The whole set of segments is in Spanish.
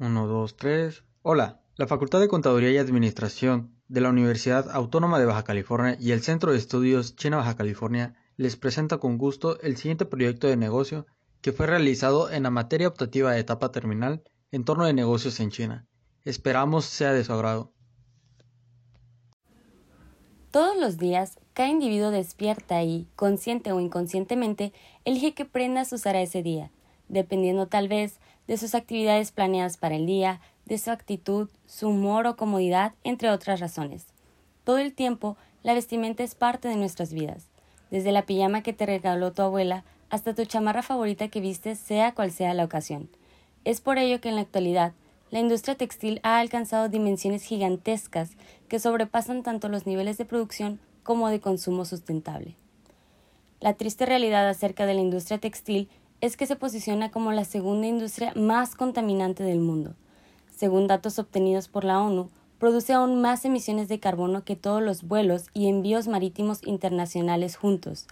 1, 2, 3. Hola, la Facultad de Contaduría y Administración de la Universidad Autónoma de Baja California y el Centro de Estudios China-Baja California les presenta con gusto el siguiente proyecto de negocio que fue realizado en la materia optativa de etapa terminal en torno de negocios en China. Esperamos sea de su agrado. Todos los días, cada individuo despierta y, consciente o inconscientemente, elige qué prendas usará ese día, dependiendo tal vez de sus actividades planeadas para el día, de su actitud, su humor o comodidad, entre otras razones. Todo el tiempo, la vestimenta es parte de nuestras vidas, desde la pijama que te regaló tu abuela hasta tu chamarra favorita que vistes, sea cual sea la ocasión. Es por ello que en la actualidad, la industria textil ha alcanzado dimensiones gigantescas que sobrepasan tanto los niveles de producción como de consumo sustentable. La triste realidad acerca de la industria textil es que se posiciona como la segunda industria más contaminante del mundo. Según datos obtenidos por la ONU, produce aún más emisiones de carbono que todos los vuelos y envíos marítimos internacionales juntos,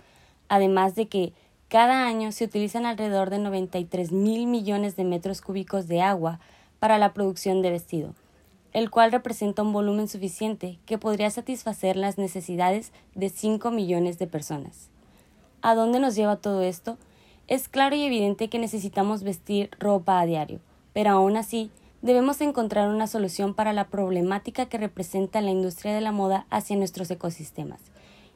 además de que cada año se utilizan alrededor de 93 mil millones de metros cúbicos de agua para la producción de vestido, el cual representa un volumen suficiente que podría satisfacer las necesidades de 5 millones de personas. ¿A dónde nos lleva todo esto? Es claro y evidente que necesitamos vestir ropa a diario, pero aún así debemos encontrar una solución para la problemática que representa la industria de la moda hacia nuestros ecosistemas.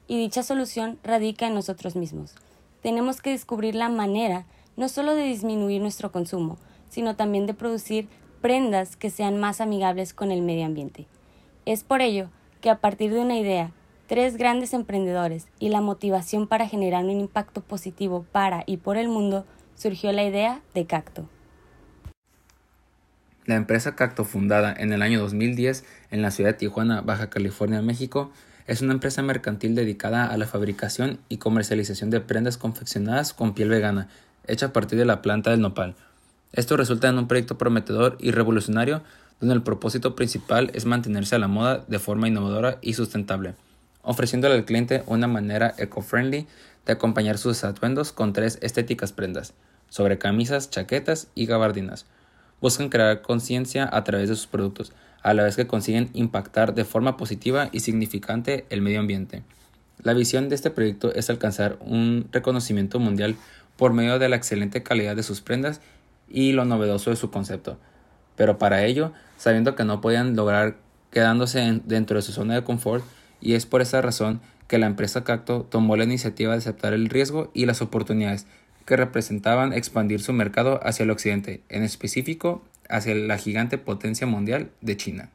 Y dicha solución radica en nosotros mismos. Tenemos que descubrir la manera no solo de disminuir nuestro consumo, sino también de producir prendas que sean más amigables con el medio ambiente. Es por ello que a partir de una idea tres grandes emprendedores y la motivación para generar un impacto positivo para y por el mundo, surgió la idea de Cacto. La empresa Cacto, fundada en el año 2010 en la ciudad de Tijuana, Baja California, México, es una empresa mercantil dedicada a la fabricación y comercialización de prendas confeccionadas con piel vegana, hecha a partir de la planta del nopal. Esto resulta en un proyecto prometedor y revolucionario donde el propósito principal es mantenerse a la moda de forma innovadora y sustentable ofreciéndole al cliente una manera eco-friendly de acompañar sus atuendos con tres estéticas prendas, sobre camisas, chaquetas y gabardinas. Buscan crear conciencia a través de sus productos, a la vez que consiguen impactar de forma positiva y significante el medio ambiente. La visión de este proyecto es alcanzar un reconocimiento mundial por medio de la excelente calidad de sus prendas y lo novedoso de su concepto. Pero para ello, sabiendo que no podían lograr quedándose dentro de su zona de confort, y es por esa razón que la empresa Cacto tomó la iniciativa de aceptar el riesgo y las oportunidades que representaban expandir su mercado hacia el occidente, en específico hacia la gigante potencia mundial de China.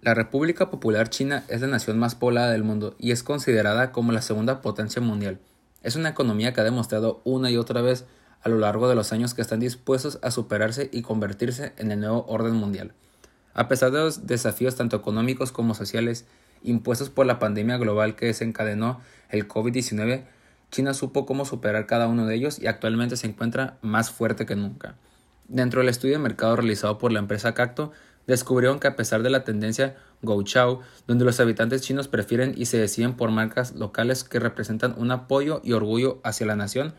La República Popular China es la nación más poblada del mundo y es considerada como la segunda potencia mundial. Es una economía que ha demostrado una y otra vez a lo largo de los años que están dispuestos a superarse y convertirse en el nuevo orden mundial. A pesar de los desafíos tanto económicos como sociales impuestos por la pandemia global que desencadenó el COVID-19, China supo cómo superar cada uno de ellos y actualmente se encuentra más fuerte que nunca. Dentro del estudio de mercado realizado por la empresa Cacto, descubrieron que a pesar de la tendencia Go Chao, donde los habitantes chinos prefieren y se deciden por marcas locales que representan un apoyo y orgullo hacia la nación,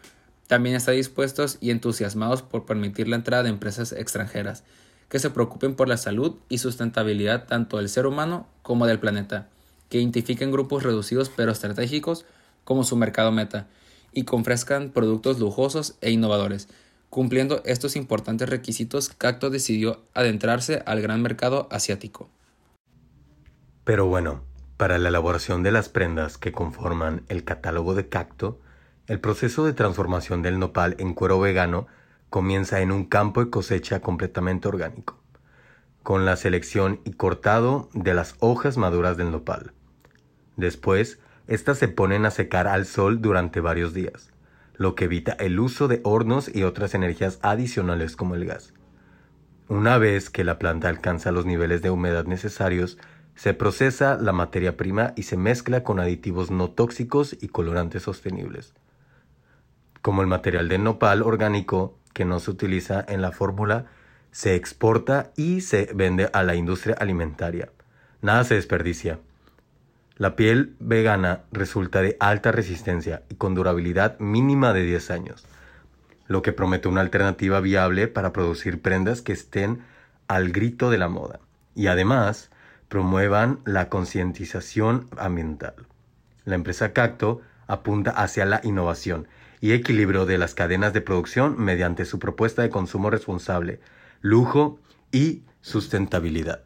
también está dispuestos y entusiasmados por permitir la entrada de empresas extranjeras, que se preocupen por la salud y sustentabilidad tanto del ser humano como del planeta, que identifiquen grupos reducidos pero estratégicos como su mercado meta y que ofrezcan productos lujosos e innovadores. Cumpliendo estos importantes requisitos, Cacto decidió adentrarse al gran mercado asiático. Pero bueno, para la elaboración de las prendas que conforman el catálogo de Cacto, el proceso de transformación del nopal en cuero vegano comienza en un campo de cosecha completamente orgánico, con la selección y cortado de las hojas maduras del nopal. Después, estas se ponen a secar al sol durante varios días, lo que evita el uso de hornos y otras energías adicionales como el gas. Una vez que la planta alcanza los niveles de humedad necesarios, se procesa la materia prima y se mezcla con aditivos no tóxicos y colorantes sostenibles. Como el material de nopal orgánico que no se utiliza en la fórmula se exporta y se vende a la industria alimentaria. Nada se desperdicia. La piel vegana resulta de alta resistencia y con durabilidad mínima de 10 años. lo que promete una alternativa viable para producir prendas que estén al grito de la moda y además promuevan la concientización ambiental. La empresa Cacto apunta hacia la innovación y equilibrio de las cadenas de producción mediante su propuesta de consumo responsable, lujo y sustentabilidad.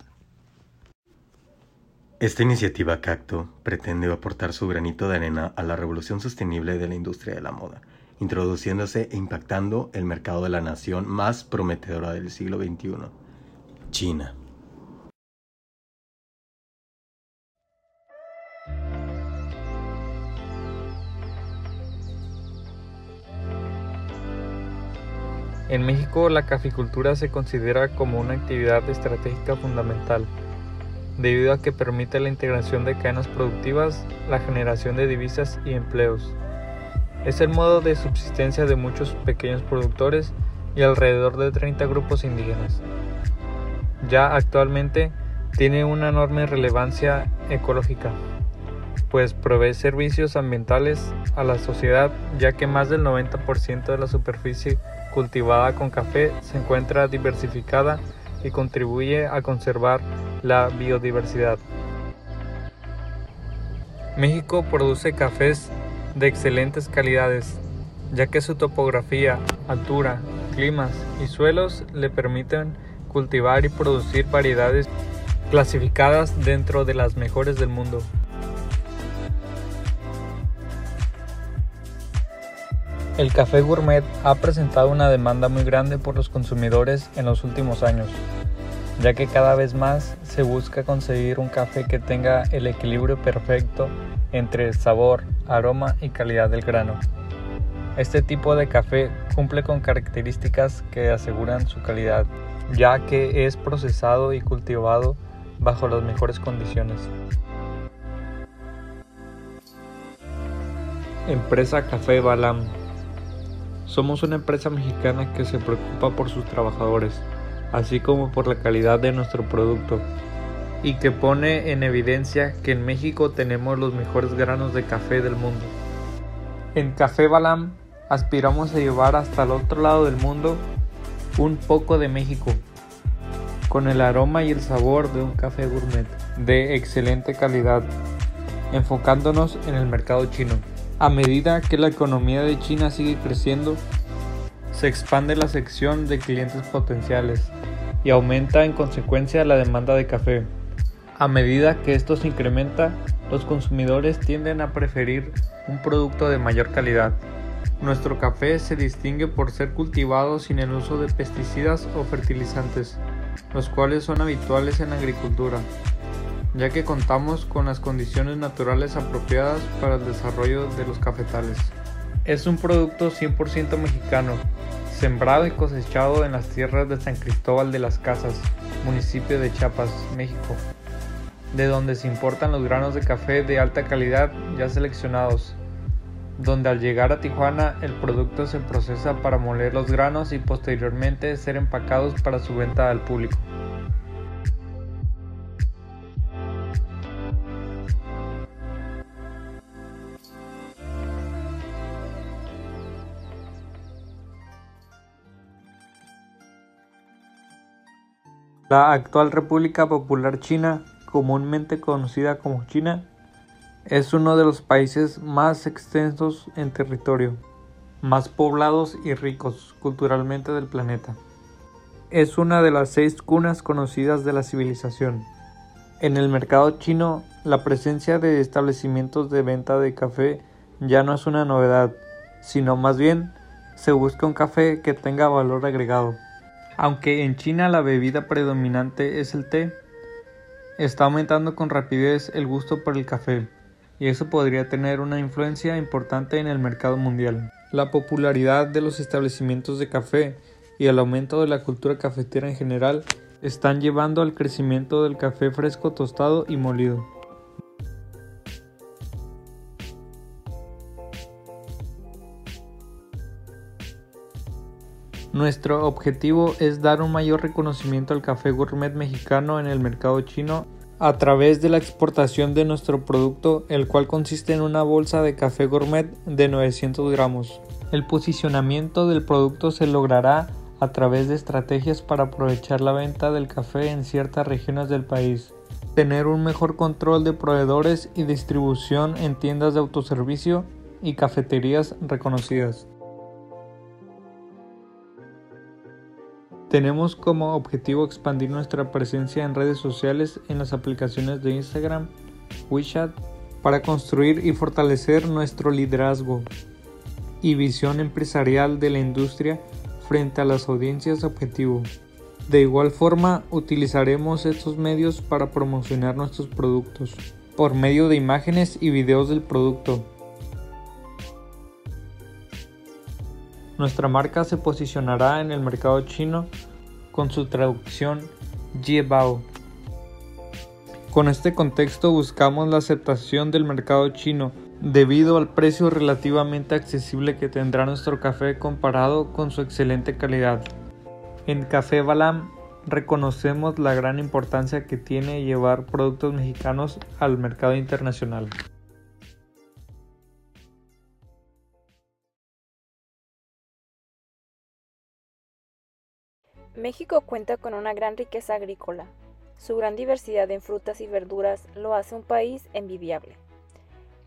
Esta iniciativa Cacto pretende aportar su granito de arena a la revolución sostenible de la industria de la moda, introduciéndose e impactando el mercado de la nación más prometedora del siglo XXI, China. En México la caficultura se considera como una actividad estratégica fundamental, debido a que permite la integración de cadenas productivas, la generación de divisas y empleos. Es el modo de subsistencia de muchos pequeños productores y alrededor de 30 grupos indígenas. Ya actualmente tiene una enorme relevancia ecológica, pues provee servicios ambientales a la sociedad ya que más del 90% de la superficie cultivada con café se encuentra diversificada y contribuye a conservar la biodiversidad. México produce cafés de excelentes calidades, ya que su topografía, altura, climas y suelos le permiten cultivar y producir variedades clasificadas dentro de las mejores del mundo. El café gourmet ha presentado una demanda muy grande por los consumidores en los últimos años, ya que cada vez más se busca conseguir un café que tenga el equilibrio perfecto entre sabor, aroma y calidad del grano. Este tipo de café cumple con características que aseguran su calidad, ya que es procesado y cultivado bajo las mejores condiciones. Empresa Café Balam somos una empresa mexicana que se preocupa por sus trabajadores, así como por la calidad de nuestro producto, y que pone en evidencia que en México tenemos los mejores granos de café del mundo. En Café Balam aspiramos a llevar hasta el otro lado del mundo un poco de México, con el aroma y el sabor de un café gourmet de excelente calidad, enfocándonos en el mercado chino. A medida que la economía de China sigue creciendo, se expande la sección de clientes potenciales y aumenta en consecuencia la demanda de café. A medida que esto se incrementa, los consumidores tienden a preferir un producto de mayor calidad. Nuestro café se distingue por ser cultivado sin el uso de pesticidas o fertilizantes, los cuales son habituales en la agricultura ya que contamos con las condiciones naturales apropiadas para el desarrollo de los cafetales. Es un producto 100% mexicano, sembrado y cosechado en las tierras de San Cristóbal de las Casas, municipio de Chiapas, México, de donde se importan los granos de café de alta calidad ya seleccionados, donde al llegar a Tijuana el producto se procesa para moler los granos y posteriormente ser empacados para su venta al público. La actual República Popular China, comúnmente conocida como China, es uno de los países más extensos en territorio, más poblados y ricos culturalmente del planeta. Es una de las seis cunas conocidas de la civilización. En el mercado chino, la presencia de establecimientos de venta de café ya no es una novedad, sino más bien se busca un café que tenga valor agregado. Aunque en China la bebida predominante es el té, está aumentando con rapidez el gusto por el café, y eso podría tener una influencia importante en el mercado mundial. La popularidad de los establecimientos de café y el aumento de la cultura cafetera en general están llevando al crecimiento del café fresco tostado y molido. Nuestro objetivo es dar un mayor reconocimiento al café gourmet mexicano en el mercado chino a través de la exportación de nuestro producto, el cual consiste en una bolsa de café gourmet de 900 gramos, El posicionamiento del producto se logrará a través de estrategias para aprovechar la venta del café en ciertas regiones del país, tener un mejor control de proveedores y distribución en tiendas de autoservicio y cafeterías reconocidas. Tenemos como objetivo expandir nuestra presencia en redes sociales en las aplicaciones de Instagram, WeChat, para construir y fortalecer nuestro liderazgo y visión empresarial de la industria frente a las audiencias objetivo. De igual forma, utilizaremos estos medios para promocionar nuestros productos por medio de imágenes y videos del producto. Nuestra marca se posicionará en el mercado chino con su traducción Jiebao. Con este contexto buscamos la aceptación del mercado chino debido al precio relativamente accesible que tendrá nuestro café comparado con su excelente calidad. En Café Balam reconocemos la gran importancia que tiene llevar productos mexicanos al mercado internacional. México cuenta con una gran riqueza agrícola. Su gran diversidad en frutas y verduras lo hace un país envidiable.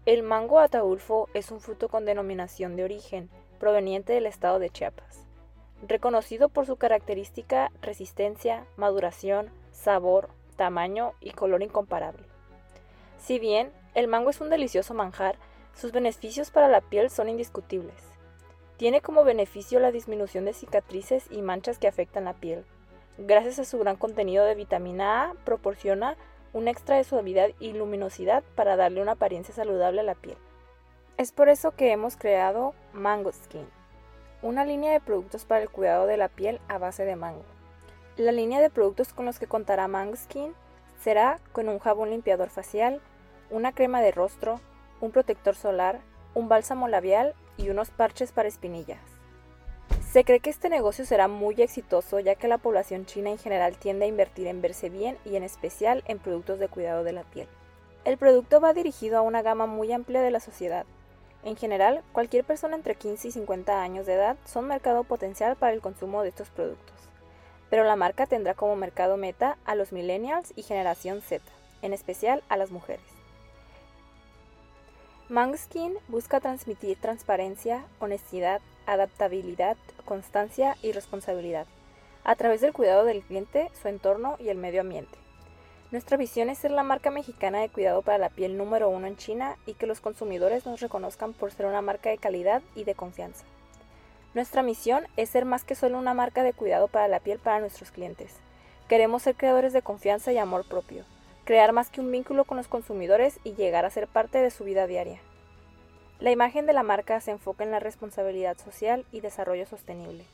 El mango ataulfo es un fruto con denominación de origen, proveniente del estado de Chiapas, reconocido por su característica resistencia, maduración, sabor, tamaño y color incomparable. Si bien el mango es un delicioso manjar, sus beneficios para la piel son indiscutibles. Tiene como beneficio la disminución de cicatrices y manchas que afectan la piel. Gracias a su gran contenido de vitamina A, proporciona un extra de suavidad y luminosidad para darle una apariencia saludable a la piel. Es por eso que hemos creado Mango Skin, una línea de productos para el cuidado de la piel a base de mango. La línea de productos con los que contará Mango Skin será con un jabón limpiador facial, una crema de rostro, un protector solar, un bálsamo labial y unos parches para espinillas. Se cree que este negocio será muy exitoso ya que la población china en general tiende a invertir en verse bien y en especial en productos de cuidado de la piel. El producto va dirigido a una gama muy amplia de la sociedad. En general, cualquier persona entre 15 y 50 años de edad son mercado potencial para el consumo de estos productos. Pero la marca tendrá como mercado meta a los millennials y generación Z, en especial a las mujeres. Mangskin busca transmitir transparencia, honestidad, adaptabilidad, constancia y responsabilidad, a través del cuidado del cliente, su entorno y el medio ambiente. Nuestra visión es ser la marca mexicana de cuidado para la piel número uno en China y que los consumidores nos reconozcan por ser una marca de calidad y de confianza. Nuestra misión es ser más que solo una marca de cuidado para la piel para nuestros clientes. Queremos ser creadores de confianza y amor propio, crear más que un vínculo con los consumidores y llegar a ser parte de su vida diaria. La imagen de la marca se enfoca en la responsabilidad social y desarrollo sostenible,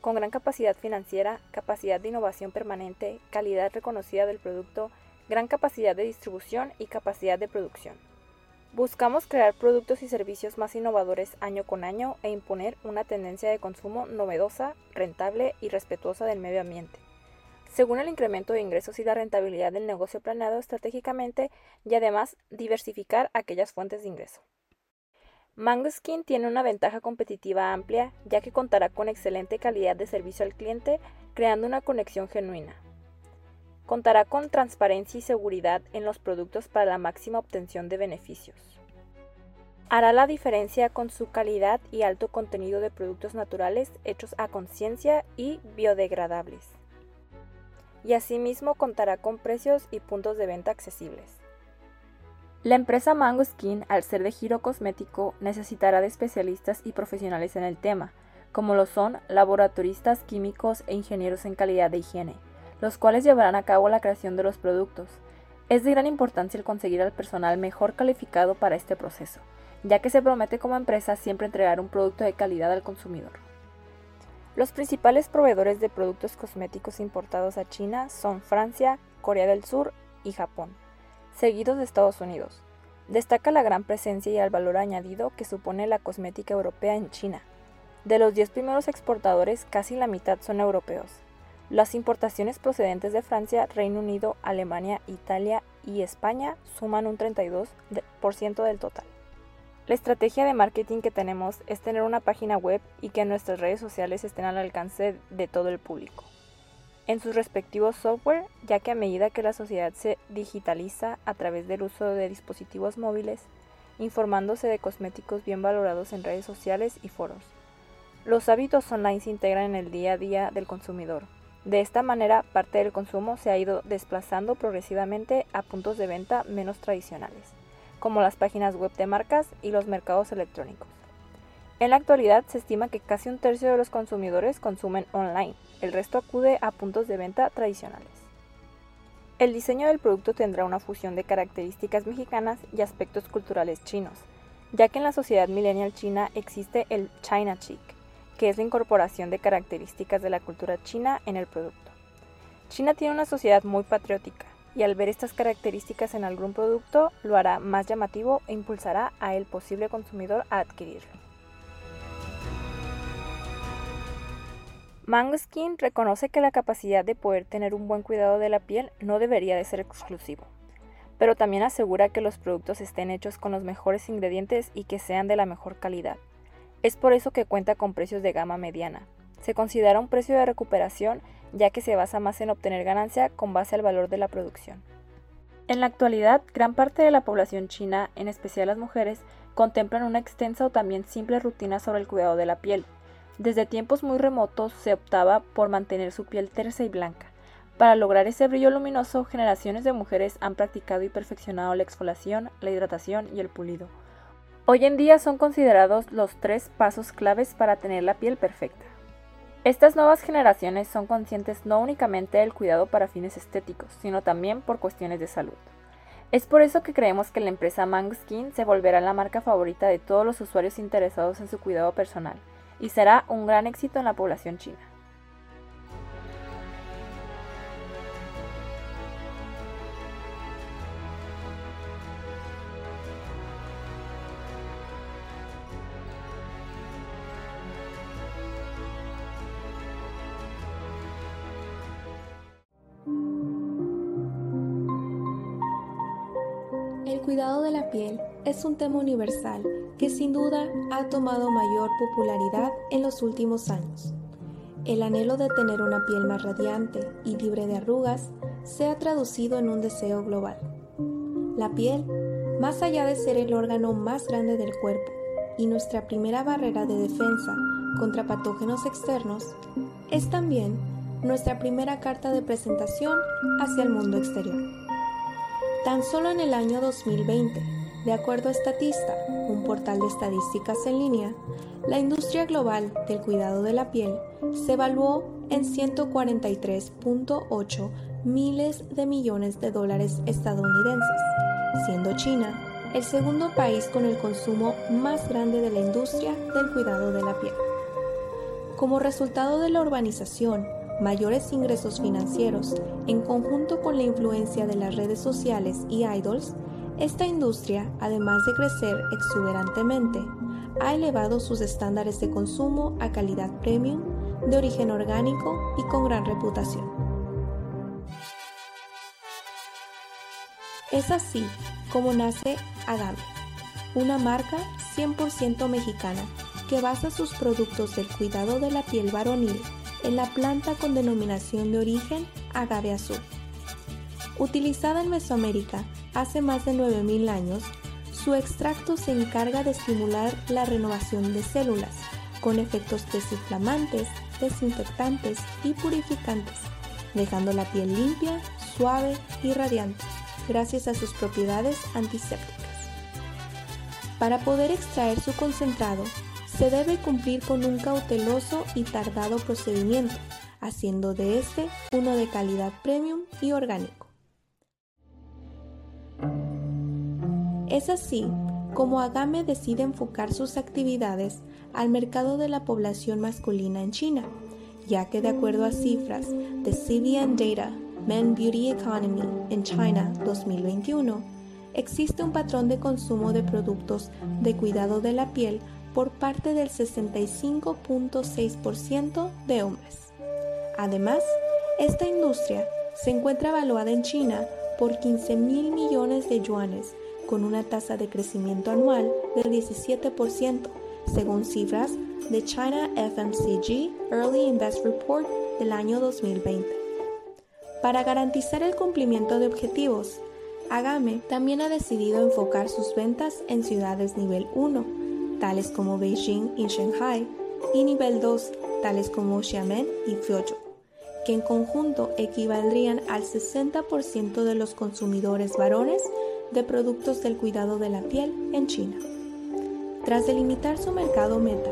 con gran capacidad financiera, capacidad de innovación permanente, calidad reconocida del producto, gran capacidad de distribución y capacidad de producción. Buscamos crear productos y servicios más innovadores año con año e imponer una tendencia de consumo novedosa, rentable y respetuosa del medio ambiente. Según el incremento de ingresos y la rentabilidad del negocio planeado estratégicamente y además diversificar aquellas fuentes de ingreso. Skin tiene una ventaja competitiva amplia ya que contará con excelente calidad de servicio al cliente, creando una conexión genuina. Contará con transparencia y seguridad en los productos para la máxima obtención de beneficios. Hará la diferencia con su calidad y alto contenido de productos naturales hechos a conciencia y biodegradables. Y asimismo contará con precios y puntos de venta accesibles. La empresa Mango Skin, al ser de giro cosmético, necesitará de especialistas y profesionales en el tema, como lo son laboratoristas químicos e ingenieros en calidad de higiene, los cuales llevarán a cabo la creación de los productos. Es de gran importancia el conseguir al personal mejor calificado para este proceso, ya que se promete como empresa siempre entregar un producto de calidad al consumidor. Los principales proveedores de productos cosméticos importados a China son Francia, Corea del Sur y Japón seguidos de Estados Unidos. Destaca la gran presencia y el valor añadido que supone la cosmética europea en China. De los 10 primeros exportadores, casi la mitad son europeos. Las importaciones procedentes de Francia, Reino Unido, Alemania, Italia y España suman un 32% del total. La estrategia de marketing que tenemos es tener una página web y que nuestras redes sociales estén al alcance de todo el público en sus respectivos software, ya que a medida que la sociedad se digitaliza a través del uso de dispositivos móviles, informándose de cosméticos bien valorados en redes sociales y foros. Los hábitos online se integran en el día a día del consumidor. De esta manera, parte del consumo se ha ido desplazando progresivamente a puntos de venta menos tradicionales, como las páginas web de marcas y los mercados electrónicos. En la actualidad se estima que casi un tercio de los consumidores consumen online, el resto acude a puntos de venta tradicionales. El diseño del producto tendrá una fusión de características mexicanas y aspectos culturales chinos, ya que en la sociedad millennial china existe el China Chic, que es la incorporación de características de la cultura china en el producto. China tiene una sociedad muy patriótica, y al ver estas características en algún producto lo hará más llamativo e impulsará a el posible consumidor a adquirirlo. Mango Skin reconoce que la capacidad de poder tener un buen cuidado de la piel no debería de ser exclusivo, pero también asegura que los productos estén hechos con los mejores ingredientes y que sean de la mejor calidad. Es por eso que cuenta con precios de gama mediana. Se considera un precio de recuperación ya que se basa más en obtener ganancia con base al valor de la producción. En la actualidad, gran parte de la población china, en especial las mujeres, contemplan una extensa o también simple rutina sobre el cuidado de la piel, desde tiempos muy remotos se optaba por mantener su piel tersa y blanca. Para lograr ese brillo luminoso, generaciones de mujeres han practicado y perfeccionado la exfoliación, la hidratación y el pulido. Hoy en día son considerados los tres pasos claves para tener la piel perfecta. Estas nuevas generaciones son conscientes no únicamente del cuidado para fines estéticos, sino también por cuestiones de salud. Es por eso que creemos que la empresa Mang Skin se volverá la marca favorita de todos los usuarios interesados en su cuidado personal y será un gran éxito en la población china. Piel es un tema universal que sin duda ha tomado mayor popularidad en los últimos años. El anhelo de tener una piel más radiante y libre de arrugas se ha traducido en un deseo global. La piel, más allá de ser el órgano más grande del cuerpo y nuestra primera barrera de defensa contra patógenos externos, es también nuestra primera carta de presentación hacia el mundo exterior. Tan solo en el año 2020, de acuerdo a Statista, un portal de estadísticas en línea, la industria global del cuidado de la piel se evaluó en 143.8 miles de millones de dólares estadounidenses, siendo China el segundo país con el consumo más grande de la industria del cuidado de la piel. Como resultado de la urbanización, mayores ingresos financieros, en conjunto con la influencia de las redes sociales y idols, esta industria, además de crecer exuberantemente, ha elevado sus estándares de consumo a calidad premium, de origen orgánico y con gran reputación. Es así como nace Agame, una marca 100% mexicana que basa sus productos del cuidado de la piel varonil en la planta con denominación de origen agave azul. Utilizada en Mesoamérica hace más de 9.000 años, su extracto se encarga de estimular la renovación de células, con efectos desinflamantes, desinfectantes y purificantes, dejando la piel limpia, suave y radiante, gracias a sus propiedades antisépticas. Para poder extraer su concentrado, se debe cumplir con un cauteloso y tardado procedimiento, haciendo de este uno de calidad premium y orgánico. Es así como Agame decide enfocar sus actividades al mercado de la población masculina en China, ya que de acuerdo a cifras de CBN Data Men Beauty Economy en China 2021, existe un patrón de consumo de productos de cuidado de la piel por parte del 65.6% de hombres. Además, esta industria se encuentra evaluada en China por 15 mil millones de yuanes, con una tasa de crecimiento anual del 17%, según cifras de China FMCG Early Invest Report del año 2020. Para garantizar el cumplimiento de objetivos, Agame también ha decidido enfocar sus ventas en ciudades nivel 1, tales como Beijing y Shanghai, y nivel 2, tales como Xiamen y Fuzhou, que en conjunto equivaldrían al 60% de los consumidores varones de productos del cuidado de la piel en China. Tras delimitar su mercado meta,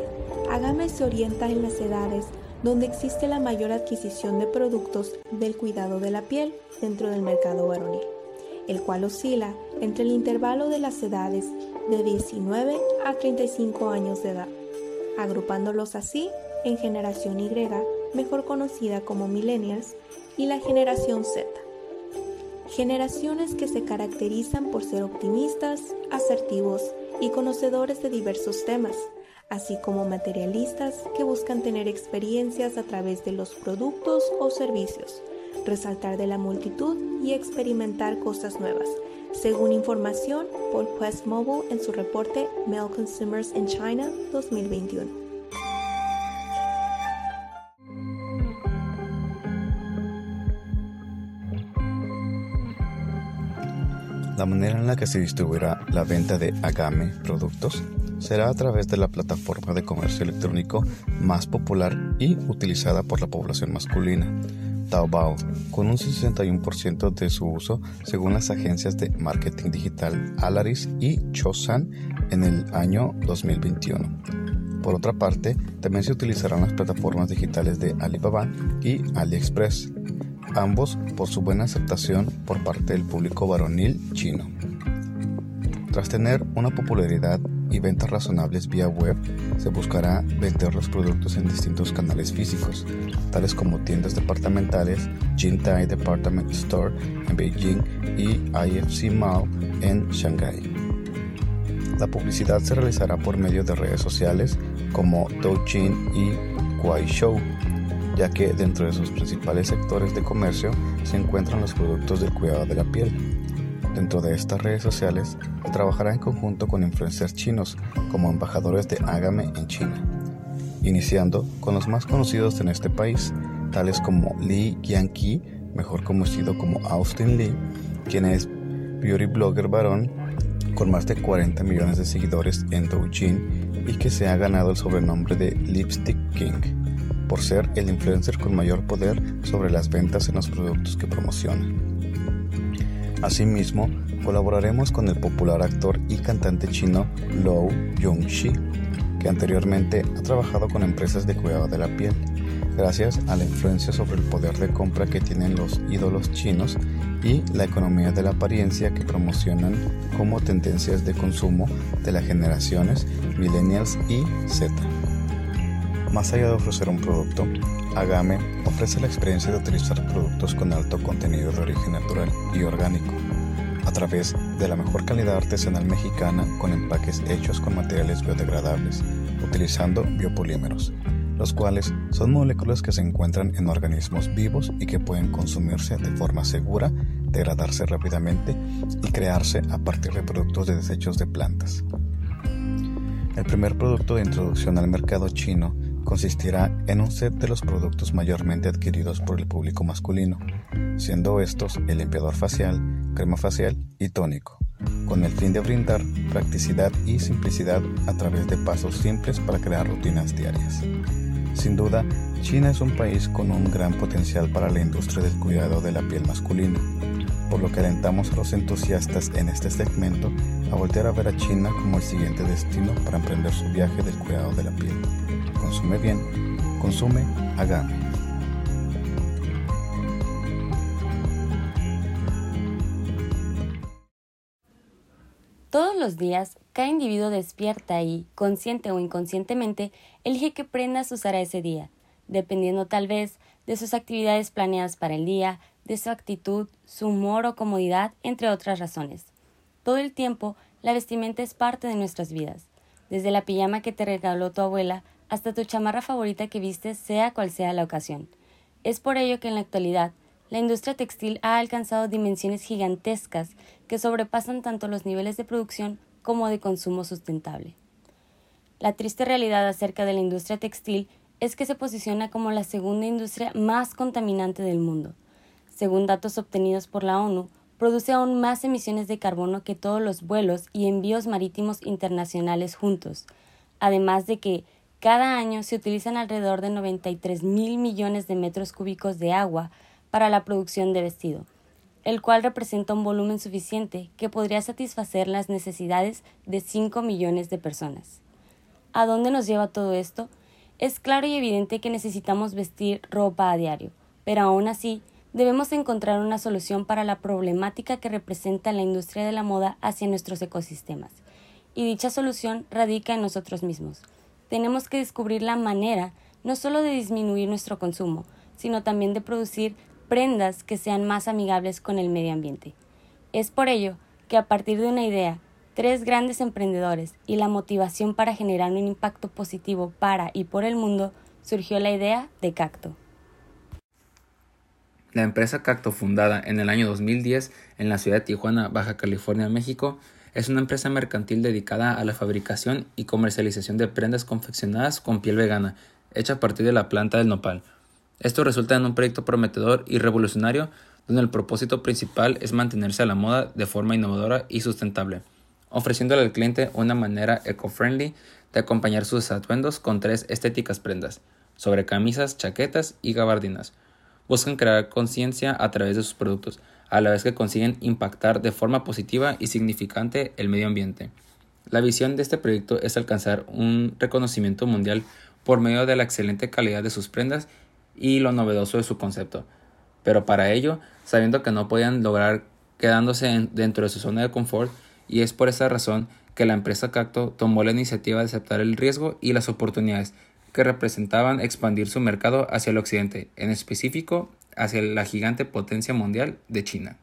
Agame se orienta en las edades donde existe la mayor adquisición de productos del cuidado de la piel dentro del mercado varonil, el cual oscila entre el intervalo de las edades de 19 a 35 años de edad, agrupándolos así en generación Y, mejor conocida como millennials, y la generación Z. Generaciones que se caracterizan por ser optimistas, asertivos y conocedores de diversos temas, así como materialistas que buscan tener experiencias a través de los productos o servicios, resaltar de la multitud y experimentar cosas nuevas, según información por Quest Mobile en su reporte Male Consumers in China 2021. La manera en la que se distribuirá la venta de Agame productos será a través de la plataforma de comercio electrónico más popular y utilizada por la población masculina, Taobao, con un 61% de su uso según las agencias de marketing digital Alaris y Chosan en el año 2021. Por otra parte, también se utilizarán las plataformas digitales de Alibaba y AliExpress ambos por su buena aceptación por parte del público varonil chino. Tras tener una popularidad y ventas razonables vía web, se buscará vender los productos en distintos canales físicos, tales como tiendas departamentales, Jintai Department Store en Beijing y IFC Mall en Shanghai. La publicidad se realizará por medio de redes sociales como Douyin y Kuaishou ya que dentro de sus principales sectores de comercio se encuentran los productos del cuidado de la piel. Dentro de estas redes sociales trabajará en conjunto con influencers chinos como embajadores de Agame en China, iniciando con los más conocidos en este país, tales como Li Yanqi, mejor conocido como Austin Lee, quien es beauty blogger varón con más de 40 millones de seguidores en Douyin y que se ha ganado el sobrenombre de Lipstick King por ser el influencer con mayor poder sobre las ventas en los productos que promociona. Asimismo, colaboraremos con el popular actor y cantante chino Lou Yongxi, que anteriormente ha trabajado con empresas de cuidado de la piel, gracias a la influencia sobre el poder de compra que tienen los ídolos chinos y la economía de la apariencia que promocionan como tendencias de consumo de las generaciones millennials y Z. Más allá de ofrecer un producto, Agame ofrece la experiencia de utilizar productos con alto contenido de origen natural y orgánico, a través de la mejor calidad artesanal mexicana con empaques hechos con materiales biodegradables, utilizando biopolímeros, los cuales son moléculas que se encuentran en organismos vivos y que pueden consumirse de forma segura, degradarse rápidamente y crearse a partir de productos de desechos de plantas. El primer producto de introducción al mercado chino consistirá en un set de los productos mayormente adquiridos por el público masculino, siendo estos el limpiador facial, crema facial y tónico, con el fin de brindar practicidad y simplicidad a través de pasos simples para crear rutinas diarias. Sin duda, China es un país con un gran potencial para la industria del cuidado de la piel masculina, por lo que alentamos a los entusiastas en este segmento a voltear a ver a China como el siguiente destino para emprender su viaje del cuidado de la piel consume bien, consume Agame. Todos los días, cada individuo despierta y, consciente o inconscientemente, elige qué prendas usará ese día, dependiendo tal vez de sus actividades planeadas para el día, de su actitud, su humor o comodidad, entre otras razones. Todo el tiempo, la vestimenta es parte de nuestras vidas, desde la pijama que te regaló tu abuela hasta tu chamarra favorita que vistes sea cual sea la ocasión. Es por ello que en la actualidad la industria textil ha alcanzado dimensiones gigantescas que sobrepasan tanto los niveles de producción como de consumo sustentable. La triste realidad acerca de la industria textil es que se posiciona como la segunda industria más contaminante del mundo. Según datos obtenidos por la ONU, produce aún más emisiones de carbono que todos los vuelos y envíos marítimos internacionales juntos, además de que cada año se utilizan alrededor de 93 mil millones de metros cúbicos de agua para la producción de vestido, el cual representa un volumen suficiente que podría satisfacer las necesidades de 5 millones de personas. ¿A dónde nos lleva todo esto? Es claro y evidente que necesitamos vestir ropa a diario, pero aún así debemos encontrar una solución para la problemática que representa la industria de la moda hacia nuestros ecosistemas. Y dicha solución radica en nosotros mismos. Tenemos que descubrir la manera no solo de disminuir nuestro consumo, sino también de producir prendas que sean más amigables con el medio ambiente. Es por ello que a partir de una idea tres grandes emprendedores y la motivación para generar un impacto positivo para y por el mundo, surgió la idea de Cacto. La empresa Cacto, fundada en el año 2010 en la ciudad de Tijuana, Baja California, México, es una empresa mercantil dedicada a la fabricación y comercialización de prendas confeccionadas con piel vegana, hecha a partir de la planta del nopal. Esto resulta en un proyecto prometedor y revolucionario donde el propósito principal es mantenerse a la moda de forma innovadora y sustentable ofreciéndole al cliente una manera eco-friendly de acompañar sus atuendos con tres estéticas prendas, sobre camisas, chaquetas y gabardinas. Buscan crear conciencia a través de sus productos, a la vez que consiguen impactar de forma positiva y significante el medio ambiente. La visión de este proyecto es alcanzar un reconocimiento mundial por medio de la excelente calidad de sus prendas y lo novedoso de su concepto. Pero para ello, sabiendo que no podían lograr quedándose dentro de su zona de confort, y es por esa razón que la empresa Cacto tomó la iniciativa de aceptar el riesgo y las oportunidades que representaban expandir su mercado hacia el occidente, en específico hacia la gigante potencia mundial de China.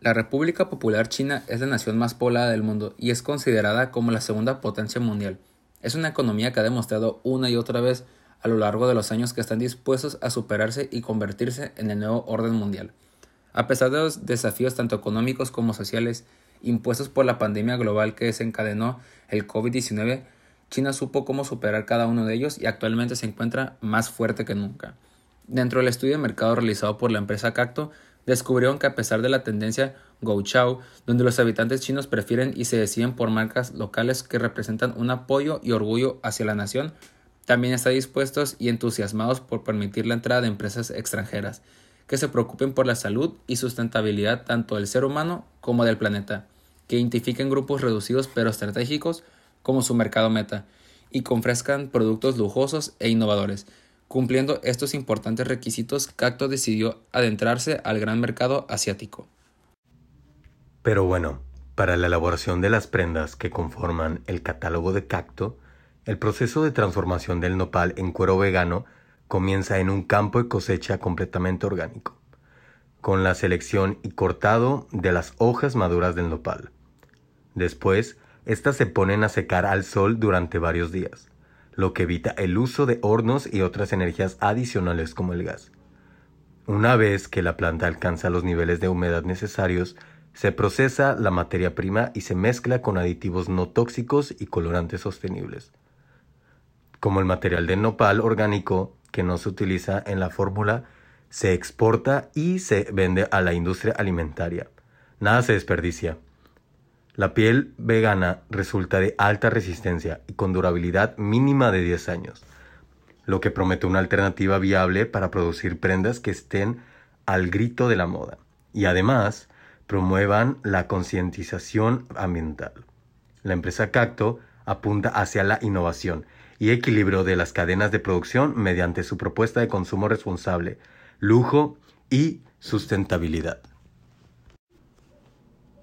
La República Popular China es la nación más poblada del mundo y es considerada como la segunda potencia mundial. Es una economía que ha demostrado una y otra vez a lo largo de los años que están dispuestos a superarse y convertirse en el nuevo orden mundial. A pesar de los desafíos tanto económicos como sociales impuestos por la pandemia global que desencadenó el COVID-19, China supo cómo superar cada uno de ellos y actualmente se encuentra más fuerte que nunca. Dentro del estudio de mercado realizado por la empresa Cacto, descubrieron que a pesar de la tendencia Chao, donde los habitantes chinos prefieren y se deciden por marcas locales que representan un apoyo y orgullo hacia la nación, también está dispuestos y entusiasmados por permitir la entrada de empresas extranjeras, que se preocupen por la salud y sustentabilidad tanto del ser humano como del planeta, que identifiquen grupos reducidos pero estratégicos como su mercado meta y que ofrezcan productos lujosos e innovadores. Cumpliendo estos importantes requisitos, Cacto decidió adentrarse al gran mercado asiático. Pero bueno, para la elaboración de las prendas que conforman el catálogo de Cacto, el proceso de transformación del nopal en cuero vegano comienza en un campo de cosecha completamente orgánico, con la selección y cortado de las hojas maduras del nopal. Después, estas se ponen a secar al sol durante varios días, lo que evita el uso de hornos y otras energías adicionales como el gas. Una vez que la planta alcanza los niveles de humedad necesarios, se procesa la materia prima y se mezcla con aditivos no tóxicos y colorantes sostenibles. Como el material de nopal orgánico que no se utiliza en la fórmula se exporta y se vende a la industria alimentaria. Nada se desperdicia. La piel vegana resulta de alta resistencia y con durabilidad mínima de 10 años, lo que promete una alternativa viable para producir prendas que estén al grito de la moda y además promuevan la concientización ambiental. La empresa Cacto apunta hacia la innovación y equilibrio de las cadenas de producción mediante su propuesta de consumo responsable, lujo y sustentabilidad.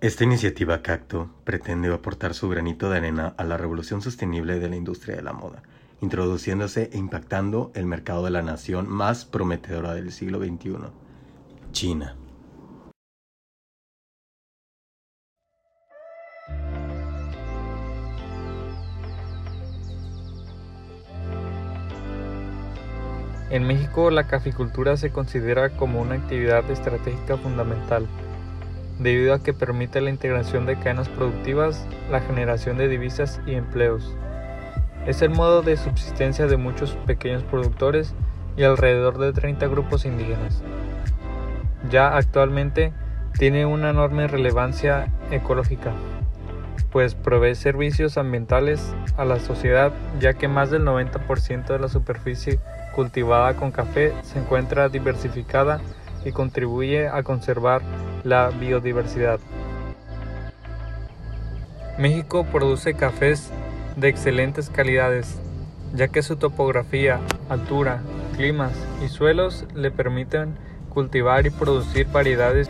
Esta iniciativa Cacto pretende aportar su granito de arena a la revolución sostenible de la industria de la moda, introduciéndose e impactando el mercado de la nación más prometedora del siglo XXI, China. En México la caficultura se considera como una actividad estratégica fundamental, debido a que permite la integración de cadenas productivas, la generación de divisas y empleos. Es el modo de subsistencia de muchos pequeños productores y alrededor de 30 grupos indígenas. Ya actualmente tiene una enorme relevancia ecológica, pues provee servicios ambientales a la sociedad ya que más del 90% de la superficie cultivada con café se encuentra diversificada y contribuye a conservar la biodiversidad. México produce cafés de excelentes calidades, ya que su topografía, altura, climas y suelos le permiten cultivar y producir variedades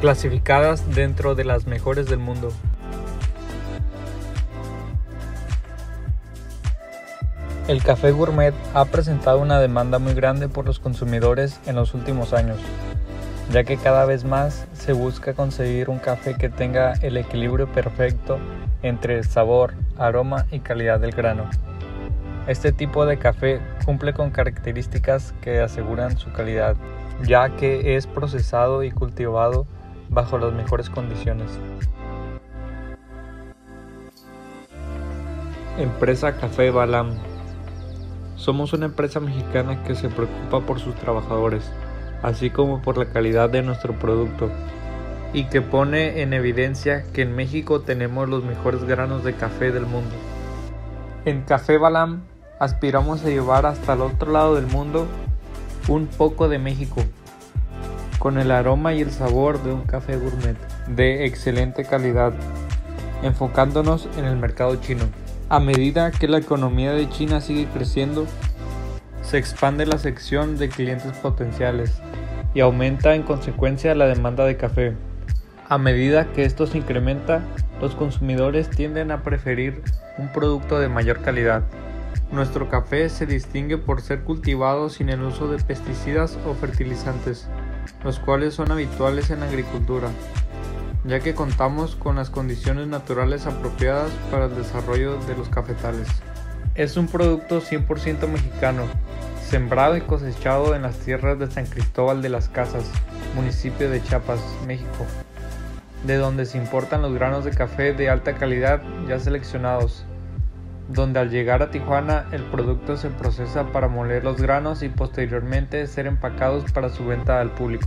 clasificadas dentro de las mejores del mundo. El café gourmet ha presentado una demanda muy grande por los consumidores en los últimos años, ya que cada vez más se busca conseguir un café que tenga el equilibrio perfecto entre sabor, aroma y calidad del grano. Este tipo de café cumple con características que aseguran su calidad, ya que es procesado y cultivado bajo las mejores condiciones. Empresa Café Balam. Somos una empresa mexicana que se preocupa por sus trabajadores, así como por la calidad de nuestro producto, y que pone en evidencia que en México tenemos los mejores granos de café del mundo. En Café Balam aspiramos a llevar hasta el otro lado del mundo un poco de México, con el aroma y el sabor de un café gourmet de excelente calidad, enfocándonos en el mercado chino. A medida que la economía de China sigue creciendo, se expande la sección de clientes potenciales y aumenta en consecuencia la demanda de café. A medida que esto se incrementa, los consumidores tienden a preferir un producto de mayor calidad. Nuestro café se distingue por ser cultivado sin el uso de pesticidas o fertilizantes, los cuales son habituales en la agricultura, ya que contamos con las condiciones naturales apropiadas para el desarrollo de los cafetales. Es un producto 100% mexicano, sembrado y cosechado en las tierras de San Cristóbal de las Casas, municipio de Chiapas, México de donde se importan los granos de café de alta calidad ya seleccionados, donde al llegar a Tijuana el producto se procesa para moler los granos y posteriormente ser empacados para su venta al público.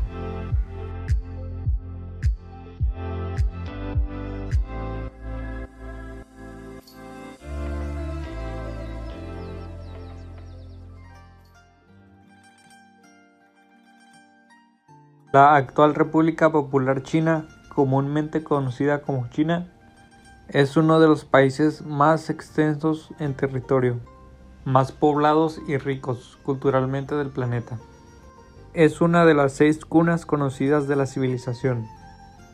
La actual República Popular China comúnmente conocida como China, es uno de los países más extensos en territorio, más poblados y ricos culturalmente del planeta. Es una de las seis cunas conocidas de la civilización.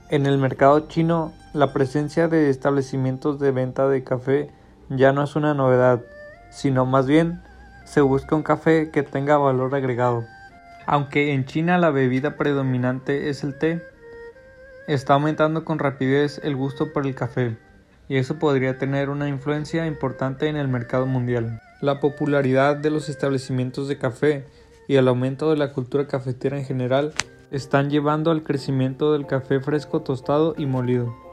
En el mercado chino, la presencia de establecimientos de venta de café ya no es una novedad, sino más bien se busca un café que tenga valor agregado. Aunque en China la bebida predominante es el té, está aumentando con rapidez el gusto por el café, y eso podría tener una influencia importante en el mercado mundial. La popularidad de los establecimientos de café y el aumento de la cultura cafetera en general están llevando al crecimiento del café fresco tostado y molido.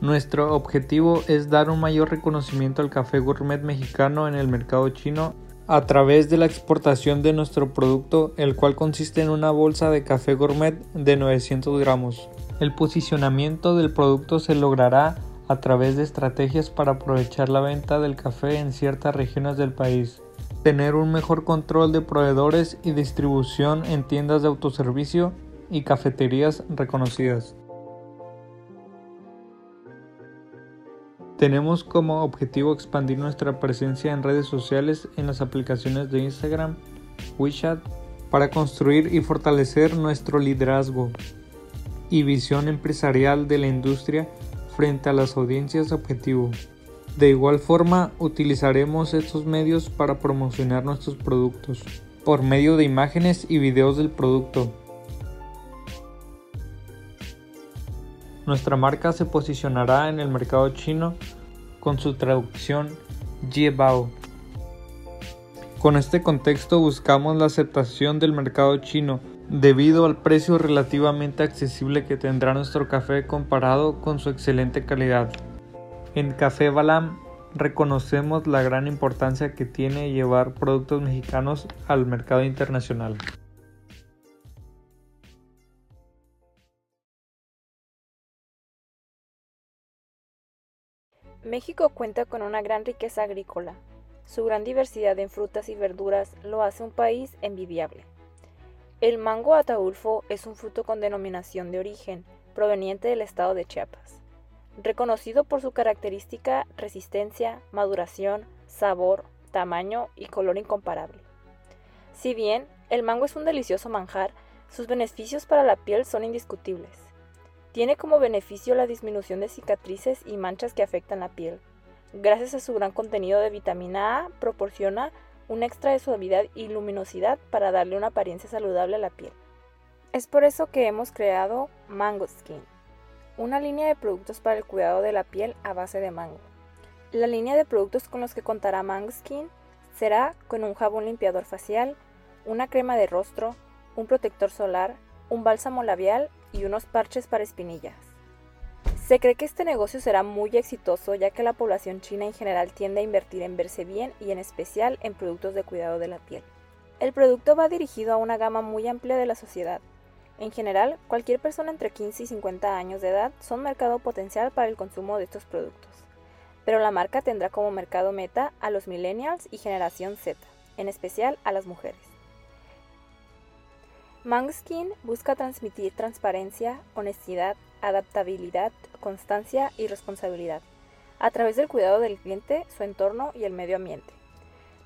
Nuestro objetivo es dar un mayor reconocimiento al café gourmet mexicano en el mercado chino a través de la exportación de nuestro producto, el cual consiste en una bolsa de café gourmet de 900 gramos. El posicionamiento del producto se logrará a través de estrategias para aprovechar la venta del café en ciertas regiones del país, tener un mejor control de proveedores y distribución en tiendas de autoservicio y cafeterías reconocidas. Tenemos como objetivo expandir nuestra presencia en redes sociales en las aplicaciones de Instagram, WeChat, para construir y fortalecer nuestro liderazgo y visión empresarial de la industria frente a las audiencias objetivo. De igual forma, utilizaremos estos medios para promocionar nuestros productos por medio de imágenes y videos del producto Nuestra marca se posicionará en el mercado chino con su traducción Jiebao, Con este contexto buscamos la aceptación del mercado chino debido al precio relativamente accesible que tendrá nuestro café comparado con su excelente calidad. En Café Balam reconocemos la gran importancia que tiene llevar productos mexicanos al mercado internacional. México cuenta con una gran riqueza agrícola. Su gran diversidad en frutas y verduras lo hace un país envidiable. El mango ataulfo es un fruto con denominación de origen, proveniente del estado de Chiapas. Reconocido por su característica resistencia, maduración, sabor, tamaño y color incomparable. Si bien el mango es un delicioso manjar, sus beneficios para la piel son indiscutibles. Tiene como beneficio la disminución de cicatrices y manchas que afectan la piel. Gracias a su gran contenido de vitamina A, proporciona un extra de suavidad y luminosidad para darle una apariencia saludable a la piel. Es por eso que hemos creado Mango Skin, una línea de productos para el cuidado de la piel a base de mango. La línea de productos con los que contará Mango Skin será con un jabón limpiador facial, una crema de rostro, un protector solar, un bálsamo labial y unos parches para espinillas. Se cree que este negocio será muy exitoso ya que la población china en general tiende a invertir en verse bien y en especial en productos de cuidado de la piel. El producto va dirigido a una gama muy amplia de la sociedad. En general, cualquier persona entre 15 y 50 años de edad son mercado potencial para el consumo de estos productos. Pero la marca tendrá como mercado meta a los millennials y generación Z, en especial a las mujeres. Mangskin busca transmitir transparencia, honestidad, adaptabilidad, constancia y responsabilidad, a través del cuidado del cliente, su entorno y el medio ambiente.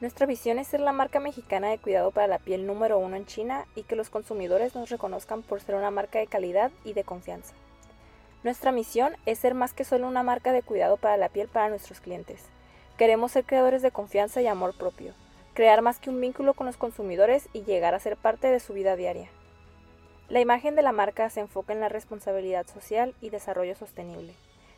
Nuestra visión es ser la marca mexicana de cuidado para la piel número uno en China y que los consumidores nos reconozcan por ser una marca de calidad y de confianza. Nuestra misión es ser más que solo una marca de cuidado para la piel para nuestros clientes. Queremos ser creadores de confianza y amor propio crear más que un vínculo con los consumidores y llegar a ser parte de su vida diaria. La imagen de la marca se enfoca en la responsabilidad social y desarrollo sostenible,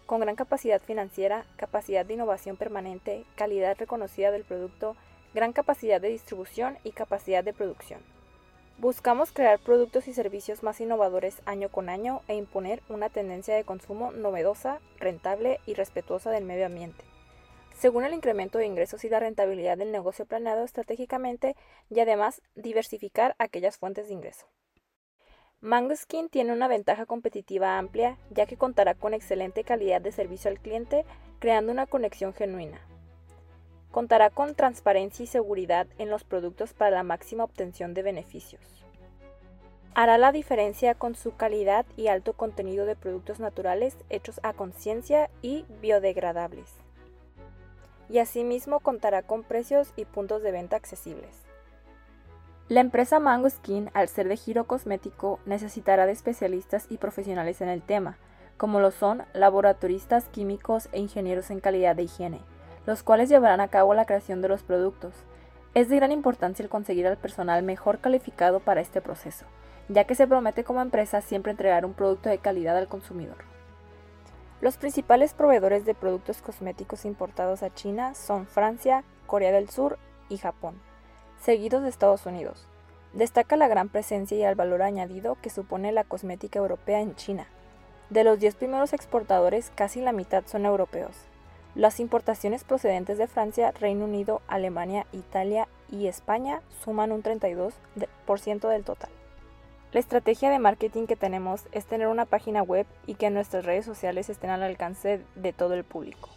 con gran capacidad financiera, capacidad de innovación permanente, calidad reconocida del producto, gran capacidad de distribución y capacidad de producción. Buscamos crear productos y servicios más innovadores año con año e imponer una tendencia de consumo novedosa, rentable y respetuosa del medio ambiente según el incremento de ingresos y la rentabilidad del negocio planeado estratégicamente y además diversificar aquellas fuentes de ingreso. Skin tiene una ventaja competitiva amplia ya que contará con excelente calidad de servicio al cliente creando una conexión genuina. Contará con transparencia y seguridad en los productos para la máxima obtención de beneficios. Hará la diferencia con su calidad y alto contenido de productos naturales hechos a conciencia y biodegradables y asimismo contará con precios y puntos de venta accesibles. La empresa Mango Skin, al ser de giro cosmético, necesitará de especialistas y profesionales en el tema, como lo son laboratoristas químicos e ingenieros en calidad de higiene, los cuales llevarán a cabo la creación de los productos. Es de gran importancia el conseguir al personal mejor calificado para este proceso, ya que se promete como empresa siempre entregar un producto de calidad al consumidor. Los principales proveedores de productos cosméticos importados a China son Francia, Corea del Sur y Japón, seguidos de Estados Unidos. Destaca la gran presencia y el valor añadido que supone la cosmética europea en China. De los 10 primeros exportadores, casi la mitad son europeos. Las importaciones procedentes de Francia, Reino Unido, Alemania, Italia y España suman un 32% del total. La estrategia de marketing que tenemos es tener una página web y que nuestras redes sociales estén al alcance de todo el público.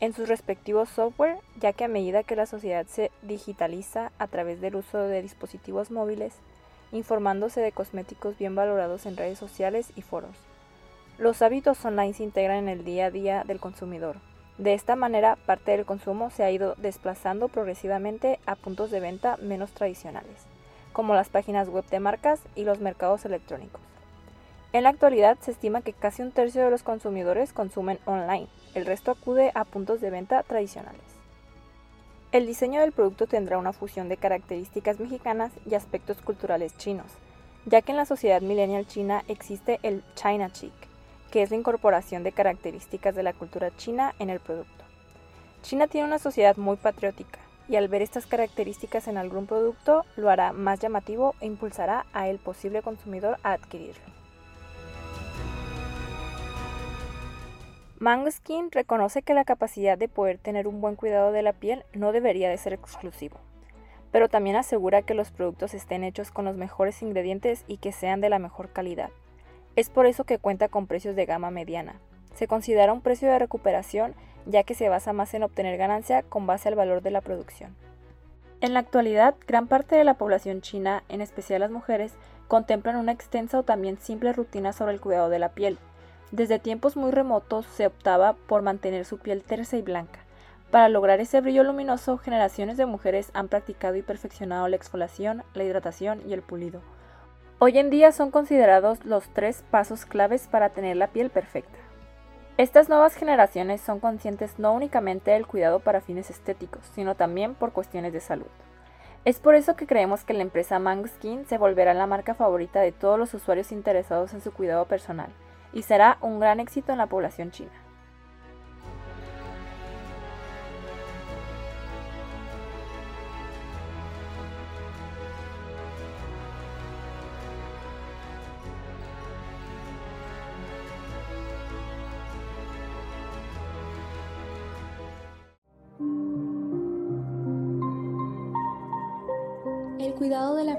En sus respectivos software, ya que a medida que la sociedad se digitaliza a través del uso de dispositivos móviles, informándose de cosméticos bien valorados en redes sociales y foros. Los hábitos online se integran en el día a día del consumidor. De esta manera, parte del consumo se ha ido desplazando progresivamente a puntos de venta menos tradicionales como las páginas web de marcas y los mercados electrónicos. En la actualidad se estima que casi un tercio de los consumidores consumen online, el resto acude a puntos de venta tradicionales. El diseño del producto tendrá una fusión de características mexicanas y aspectos culturales chinos, ya que en la sociedad millennial china existe el China Chic, que es la incorporación de características de la cultura china en el producto. China tiene una sociedad muy patriótica, y al ver estas características en algún producto lo hará más llamativo e impulsará a el posible consumidor a adquirirlo. Mango Skin reconoce que la capacidad de poder tener un buen cuidado de la piel no debería de ser exclusivo, pero también asegura que los productos estén hechos con los mejores ingredientes y que sean de la mejor calidad. Es por eso que cuenta con precios de gama mediana. Se considera un precio de recuperación ya que se basa más en obtener ganancia con base al valor de la producción. En la actualidad, gran parte de la población china, en especial las mujeres, contemplan una extensa o también simple rutina sobre el cuidado de la piel. Desde tiempos muy remotos se optaba por mantener su piel tersa y blanca. Para lograr ese brillo luminoso, generaciones de mujeres han practicado y perfeccionado la exfoliación, la hidratación y el pulido. Hoy en día son considerados los tres pasos claves para tener la piel perfecta. Estas nuevas generaciones son conscientes no únicamente del cuidado para fines estéticos, sino también por cuestiones de salud. Es por eso que creemos que la empresa Mango Skin se volverá la marca favorita de todos los usuarios interesados en su cuidado personal y será un gran éxito en la población china.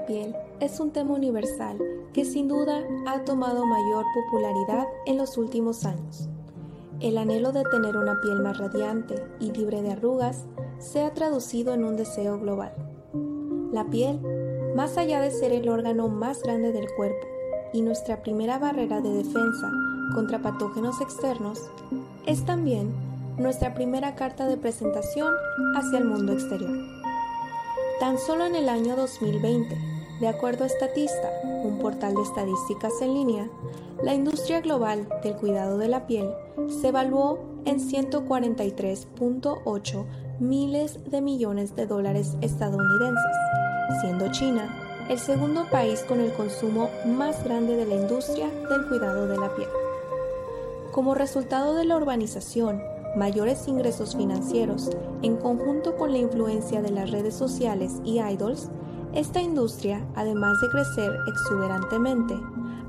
Piel es un tema universal que sin duda ha tomado mayor popularidad en los últimos años. El anhelo de tener una piel más radiante y libre de arrugas se ha traducido en un deseo global. La piel, más allá de ser el órgano más grande del cuerpo y nuestra primera barrera de defensa contra patógenos externos, es también nuestra primera carta de presentación hacia el mundo exterior. Tan solo en el año 2020, de acuerdo a Statista, un portal de estadísticas en línea, la industria global del cuidado de la piel se evaluó en 143.8 miles de millones de dólares estadounidenses, siendo China el segundo país con el consumo más grande de la industria del cuidado de la piel. Como resultado de la urbanización, mayores ingresos financieros, en conjunto con la influencia de las redes sociales y idols, esta industria, además de crecer exuberantemente,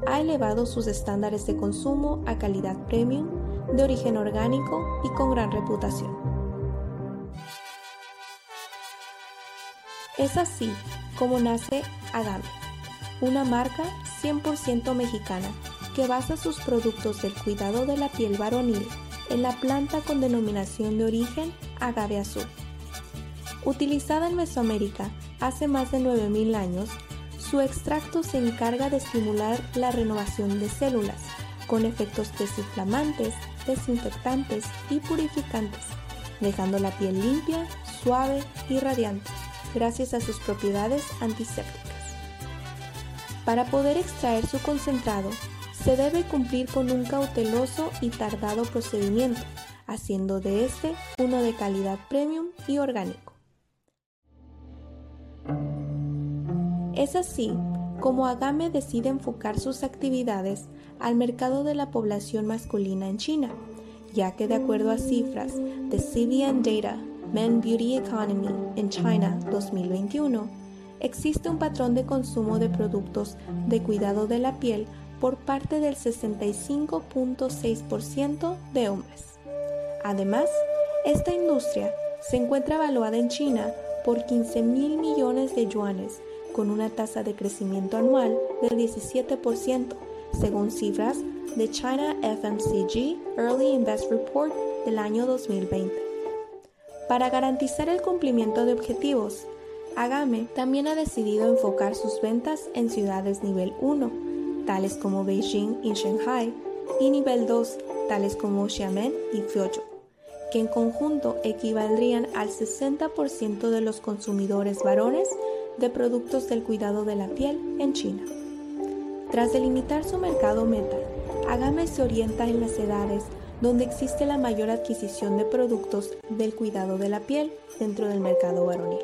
ha elevado sus estándares de consumo a calidad premium, de origen orgánico y con gran reputación. Es así como nace Agame, una marca 100% mexicana que basa sus productos del cuidado de la piel varonil en la planta con denominación de origen agave azul. Utilizada en Mesoamérica hace más de 9.000 años, su extracto se encarga de estimular la renovación de células, con efectos desinflamantes, desinfectantes y purificantes, dejando la piel limpia, suave y radiante, gracias a sus propiedades antisépticas. Para poder extraer su concentrado, se debe cumplir con un cauteloso y tardado procedimiento, haciendo de este uno de calidad premium y orgánico. Es así como Agame decide enfocar sus actividades al mercado de la población masculina en China, ya que de acuerdo a cifras de CBN Data Men Beauty Economy en China 2021, existe un patrón de consumo de productos de cuidado de la piel por parte del 65.6% de hombres. Además, esta industria se encuentra evaluada en China por 15 mil millones de yuanes, con una tasa de crecimiento anual del 17%, según cifras de China FMCG Early Invest Report del año 2020. Para garantizar el cumplimiento de objetivos, Agame también ha decidido enfocar sus ventas en ciudades nivel 1, tales como Beijing y Shanghai, y nivel 2, tales como Xiamen y Fuzhou, que en conjunto equivaldrían al 60% de los consumidores varones de productos del cuidado de la piel en China. Tras delimitar su mercado meta, Agame se orienta en las edades donde existe la mayor adquisición de productos del cuidado de la piel dentro del mercado varonil,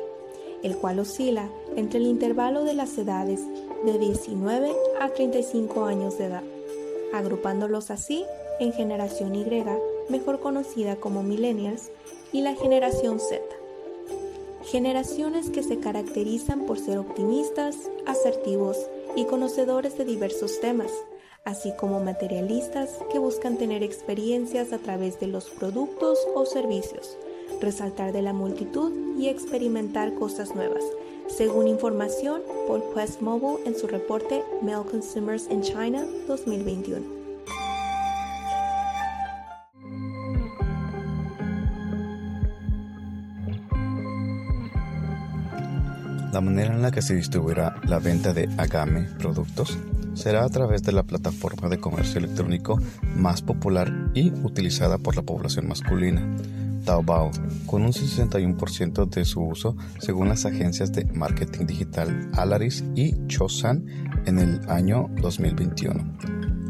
el cual oscila entre el intervalo de las edades de 19 a 35 años de edad, agrupándolos así en generación Y, mejor conocida como millennials, y la generación Z. generaciones que se caracterizan por ser optimistas, asertivos y conocedores de diversos temas, así como materialistas que buscan tener experiencias a través de los productos o servicios, resaltar de la multitud y experimentar cosas nuevas, según información por Quest Mobile en su reporte Mail Consumers in China 2021. La manera en la que se distribuirá la venta de Agame productos será a través de la plataforma de comercio electrónico más popular y utilizada por la población masculina, Taobao, con un 61% de su uso según las agencias de marketing digital Alaris y Chosan en el año 2021.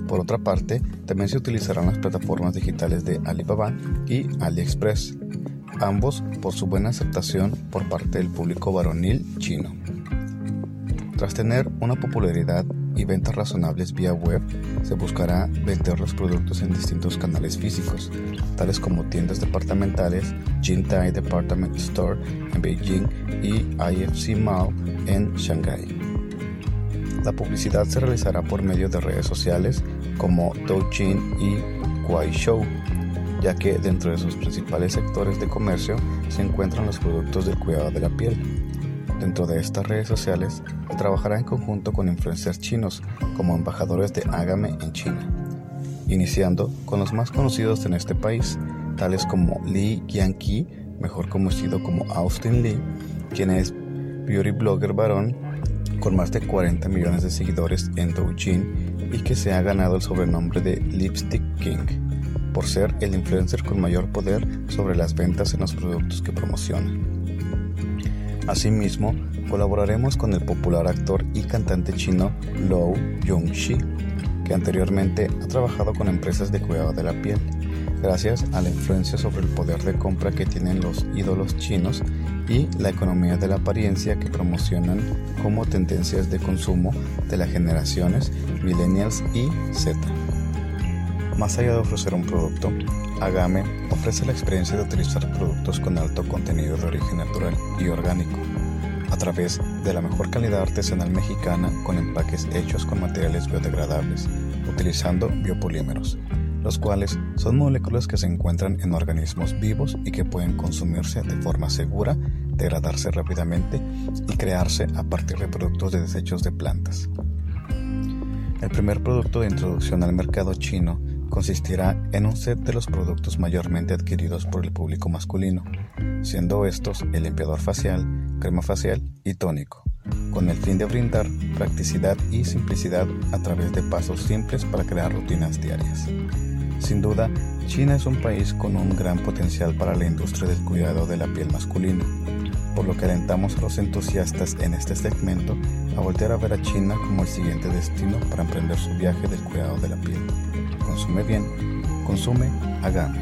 Por otra parte, también se utilizarán las plataformas digitales de Alibaba y AliExpress ambos por su buena aceptación por parte del público varonil chino. Tras tener una popularidad y ventas razonables vía web, se buscará vender los productos en distintos canales físicos, tales como tiendas departamentales, Jintai Department Store en Beijing y IFC Mall en Shanghai. La publicidad se realizará por medio de redes sociales como Douyin y Kuaishou ya que dentro de sus principales sectores de comercio se encuentran los productos del cuidado de la piel. Dentro de estas redes sociales trabajará en conjunto con influencers chinos como embajadores de Agame en China, iniciando con los más conocidos en este país, tales como Li Yanqi, mejor conocido como Austin Lee, quien es beauty blogger varón con más de 40 millones de seguidores en Douyin y que se ha ganado el sobrenombre de Lipstick King por ser el influencer con mayor poder sobre las ventas en los productos que promociona. Asimismo, colaboraremos con el popular actor y cantante chino Lou Yongxi, que anteriormente ha trabajado con empresas de cuidado de la piel, gracias a la influencia sobre el poder de compra que tienen los ídolos chinos y la economía de la apariencia que promocionan como tendencias de consumo de las generaciones millennials y Z. Más allá de ofrecer un producto, Agame ofrece la experiencia de utilizar productos con alto contenido de origen natural y orgánico, a través de la mejor calidad artesanal mexicana con empaques hechos con materiales biodegradables, utilizando biopolímeros, los cuales son moléculas que se encuentran en organismos vivos y que pueden consumirse de forma segura, degradarse rápidamente y crearse a partir de productos de desechos de plantas. El primer producto de introducción al mercado chino consistirá en un set de los productos mayormente adquiridos por el público masculino, siendo estos el limpiador facial, crema facial y tónico, con el fin de brindar practicidad y simplicidad a través de pasos simples para crear rutinas diarias. Sin duda, China es un país con un gran potencial para la industria del cuidado de la piel masculina, por lo que alentamos a los entusiastas en este segmento a voltear a ver a China como el siguiente destino para emprender su viaje del cuidado de la piel consume bien, consume, haga